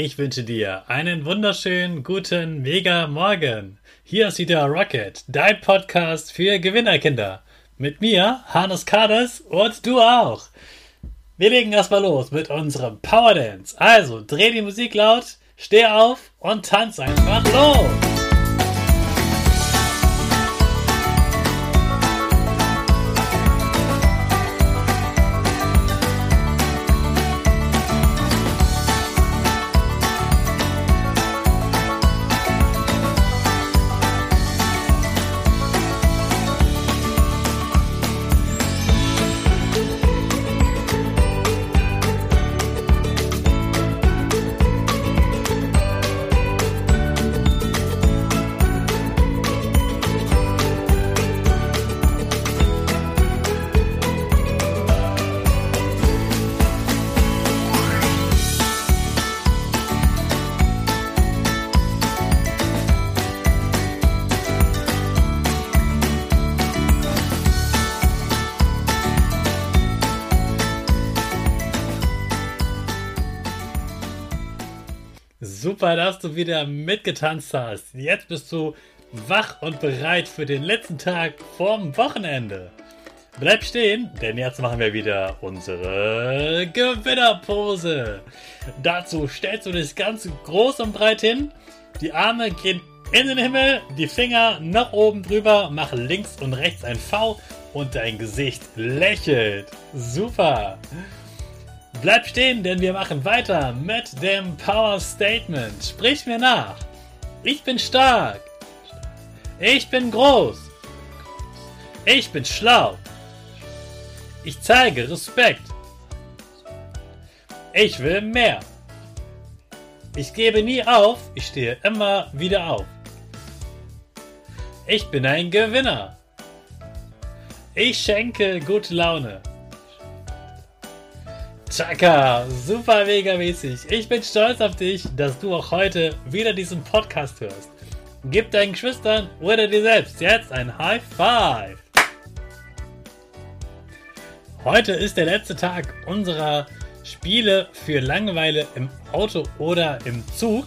Ich wünsche dir einen wunderschönen guten Mega Morgen. Hier ist wieder Rocket, dein Podcast für Gewinnerkinder. Mit mir, Hannes Kades und du auch. Wir legen erstmal los mit unserem Power Dance. Also dreh die Musik laut, steh auf und tanz einfach los. Super, dass du wieder mitgetanzt hast. Jetzt bist du wach und bereit für den letzten Tag vorm Wochenende. Bleib stehen, denn jetzt machen wir wieder unsere Gewinnerpose. Dazu stellst du dich ganz groß und breit hin. Die Arme gehen in den Himmel, die Finger nach oben drüber, mach links und rechts ein V und dein Gesicht lächelt. Super. Bleib stehen, denn wir machen weiter mit dem Power Statement. Sprich mir nach. Ich bin stark. Ich bin groß. Ich bin schlau. Ich zeige Respekt. Ich will mehr. Ich gebe nie auf, ich stehe immer wieder auf. Ich bin ein Gewinner. Ich schenke gute Laune. Chaka, super mega mäßig. Ich bin stolz auf dich, dass du auch heute wieder diesen Podcast hörst. Gib deinen Geschwistern oder dir selbst jetzt ein High Five. Heute ist der letzte Tag unserer Spiele für Langeweile im Auto oder im Zug.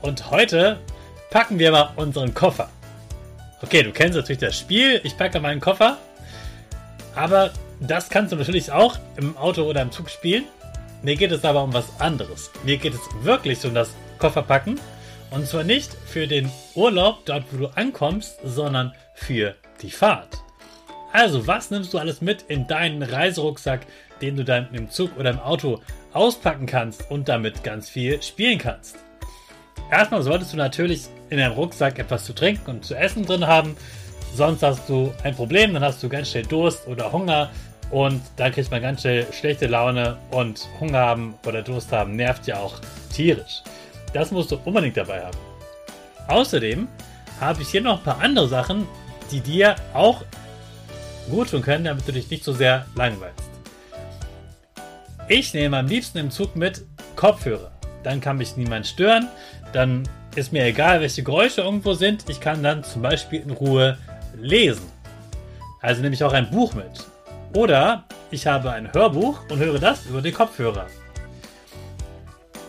Und heute packen wir mal unseren Koffer. Okay, du kennst natürlich das Spiel. Ich packe meinen Koffer. Aber das kannst du natürlich auch im Auto oder im Zug spielen. Mir geht es aber um was anderes. Mir geht es wirklich um das Kofferpacken. Und zwar nicht für den Urlaub, dort wo du ankommst, sondern für die Fahrt. Also, was nimmst du alles mit in deinen Reiserucksack, den du dann im Zug oder im Auto auspacken kannst und damit ganz viel spielen kannst? Erstmal solltest du natürlich in deinem Rucksack etwas zu trinken und zu essen drin haben. Sonst hast du ein Problem, dann hast du ganz schnell Durst oder Hunger und dann kriegt man ganz schnell schlechte Laune und Hunger haben oder Durst haben nervt ja auch tierisch. Das musst du unbedingt dabei haben. Außerdem habe ich hier noch ein paar andere Sachen, die dir auch gut tun können, damit du dich nicht so sehr langweilst. Ich nehme am liebsten im Zug mit Kopfhörer. Dann kann mich niemand stören. Dann ist mir egal, welche Geräusche irgendwo sind. Ich kann dann zum Beispiel in Ruhe lesen. Also nehme ich auch ein Buch mit. Oder ich habe ein Hörbuch und höre das über die Kopfhörer.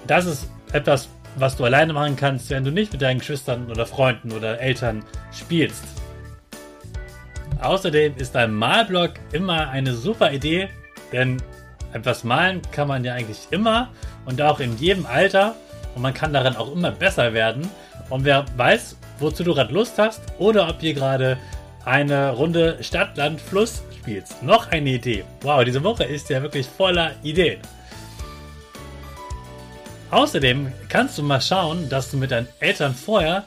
Das ist etwas, was du alleine machen kannst, wenn du nicht mit deinen Geschwistern oder Freunden oder Eltern spielst. Außerdem ist ein Malblock immer eine super Idee, denn etwas malen kann man ja eigentlich immer und auch in jedem Alter und man kann darin auch immer besser werden. Und wer weiß, wozu du gerade Lust hast oder ob ihr gerade eine Runde Stadt, Land, Fluss spielst. Noch eine Idee. Wow, diese Woche ist ja wirklich voller Ideen. Außerdem kannst du mal schauen, dass du mit deinen Eltern vorher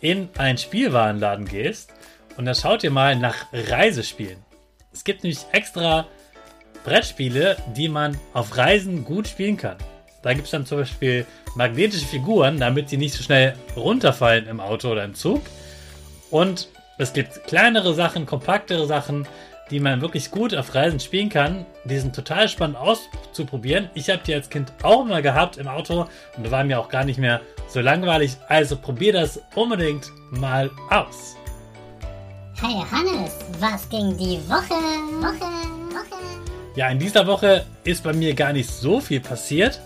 in einen Spielwarenladen gehst und dann schaut ihr mal nach Reisespielen. Es gibt nämlich extra Brettspiele, die man auf Reisen gut spielen kann. Da gibt es dann zum Beispiel magnetische Figuren, damit die nicht so schnell runterfallen im Auto oder im Zug. Und es gibt kleinere Sachen, kompaktere Sachen, die man wirklich gut auf Reisen spielen kann. Die sind total spannend auszuprobieren. Ich habe die als Kind auch mal gehabt im Auto und war mir auch gar nicht mehr so langweilig. Also probier das unbedingt mal aus. Hey Hannes, was ging die Woche? Woche, Woche. Ja, in dieser Woche ist bei mir gar nicht so viel passiert.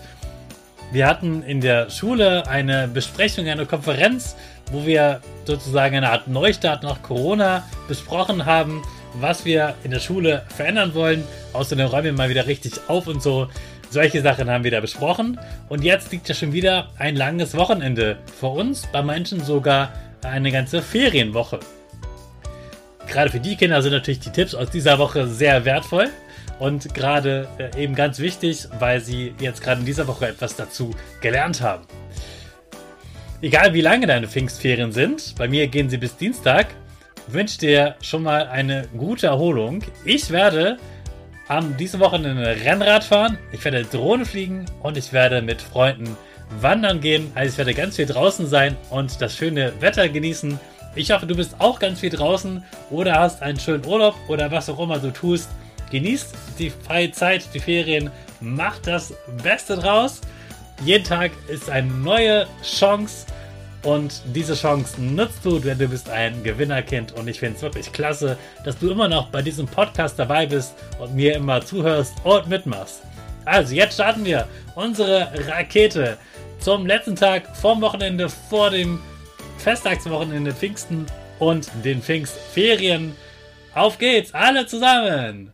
Wir hatten in der Schule eine Besprechung, eine Konferenz, wo wir sozusagen eine Art Neustart nach Corona besprochen haben, was wir in der Schule verändern wollen. Außerdem räumen wir mal wieder richtig auf und so. Solche Sachen haben wir da besprochen. Und jetzt liegt ja schon wieder ein langes Wochenende vor uns, bei manchen sogar eine ganze Ferienwoche. Gerade für die Kinder sind natürlich die Tipps aus dieser Woche sehr wertvoll und gerade äh, eben ganz wichtig, weil sie jetzt gerade in dieser Woche etwas dazu gelernt haben. Egal wie lange deine Pfingstferien sind, bei mir gehen sie bis Dienstag, wünsche dir schon mal eine gute Erholung. Ich werde am diese Wochenende Rennrad fahren, ich werde Drohne fliegen und ich werde mit Freunden wandern gehen. Also ich werde ganz viel draußen sein und das schöne Wetter genießen. Ich hoffe, du bist auch ganz viel draußen oder hast einen schönen Urlaub oder was auch immer du tust. Genießt die freie Zeit, die Ferien, macht das Beste draus. Jeden Tag ist eine neue Chance und diese Chance nutzt du, denn du bist ein Gewinnerkind und ich finde es wirklich klasse, dass du immer noch bei diesem Podcast dabei bist und mir immer zuhörst und mitmachst. Also jetzt starten wir unsere Rakete zum letzten Tag vom Wochenende vor dem Festtagswochenende Pfingsten und den Pfingstferien. Auf geht's, alle zusammen!